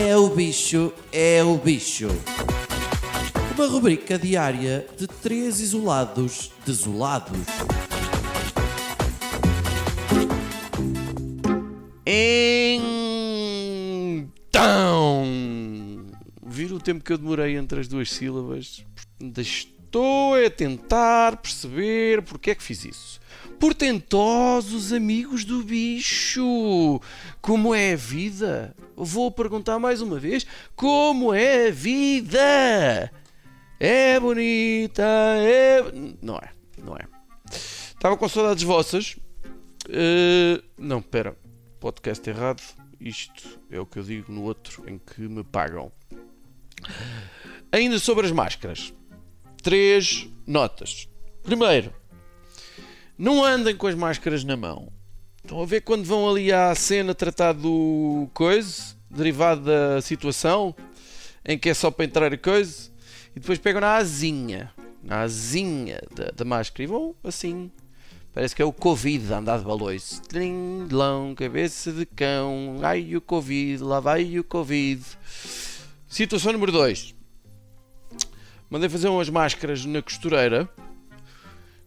É o bicho, é o bicho. Uma rubrica diária de três isolados desolados. Então, viram o tempo que eu demorei entre as duas sílabas? Ainda estou a tentar perceber porque é que fiz isso. Portentosos amigos do bicho, como é a vida? Vou perguntar mais uma vez: como é a vida? É bonita, é. Não é, não é. Estava com saudades vossas. Uh, não, pera, podcast errado. Isto é o que eu digo no outro em que me pagam. Ainda sobre as máscaras. Três notas. Primeiro, não andem com as máscaras na mão. Estão a ver quando vão ali à cena tratar do coisa, derivado da situação, em que é só para entrar a coisa, e depois pegam na asinha, na asinha da, da máscara e vão assim. Parece que é o Covid a andar de balões. Tringlão, cabeça de cão, ai o Covid, lá vai o Covid. Situação número 2. Mandei fazer umas máscaras na costureira.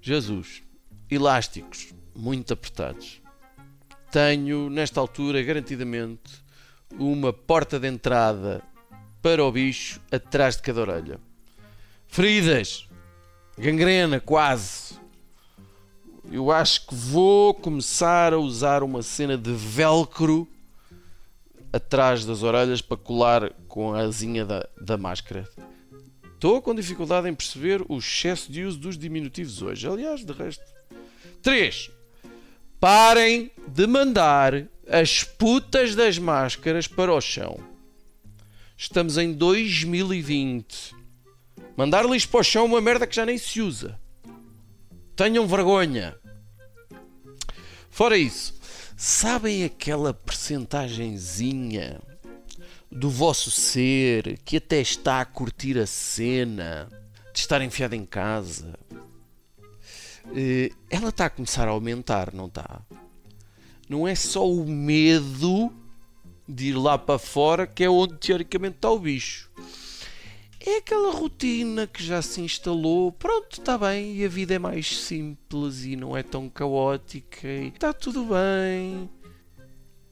Jesus. Elásticos, muito apertados. Tenho, nesta altura, garantidamente, uma porta de entrada para o bicho atrás de cada orelha. Feridas, gangrena, quase. Eu acho que vou começar a usar uma cena de velcro atrás das orelhas para colar com a asinha da, da máscara. Estou com dificuldade em perceber o excesso de uso dos diminutivos hoje. Aliás, de resto. 3. Parem de mandar as putas das máscaras para o chão. Estamos em 2020. Mandar lixo para o chão é uma merda que já nem se usa. Tenham vergonha. Fora isso, sabem aquela percentagenzinha do vosso ser que até está a curtir a cena de estar enfiado em casa? Eh, ela está a começar a aumentar, não está? Não é só o medo de ir lá para fora que é onde teoricamente está o bicho é aquela rotina que já se instalou. Pronto, está bem, e a vida é mais simples e não é tão caótica e está tudo bem.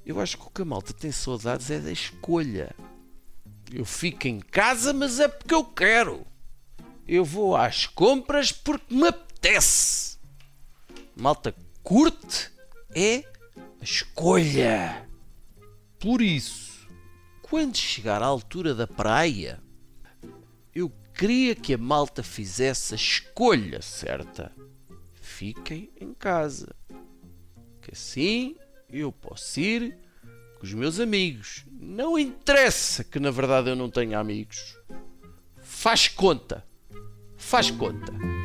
Eu acho que o que a malta tem saudades é da escolha. Eu fico em casa, mas é porque eu quero. Eu vou às compras porque me apetece. Malta curte é a escolha. Por isso, quando chegar à altura da praia, eu queria que a malta fizesse a escolha certa. Fiquem em casa. Que assim eu posso ir com os meus amigos. Não interessa que na verdade eu não tenha amigos. Faz conta. Faz conta.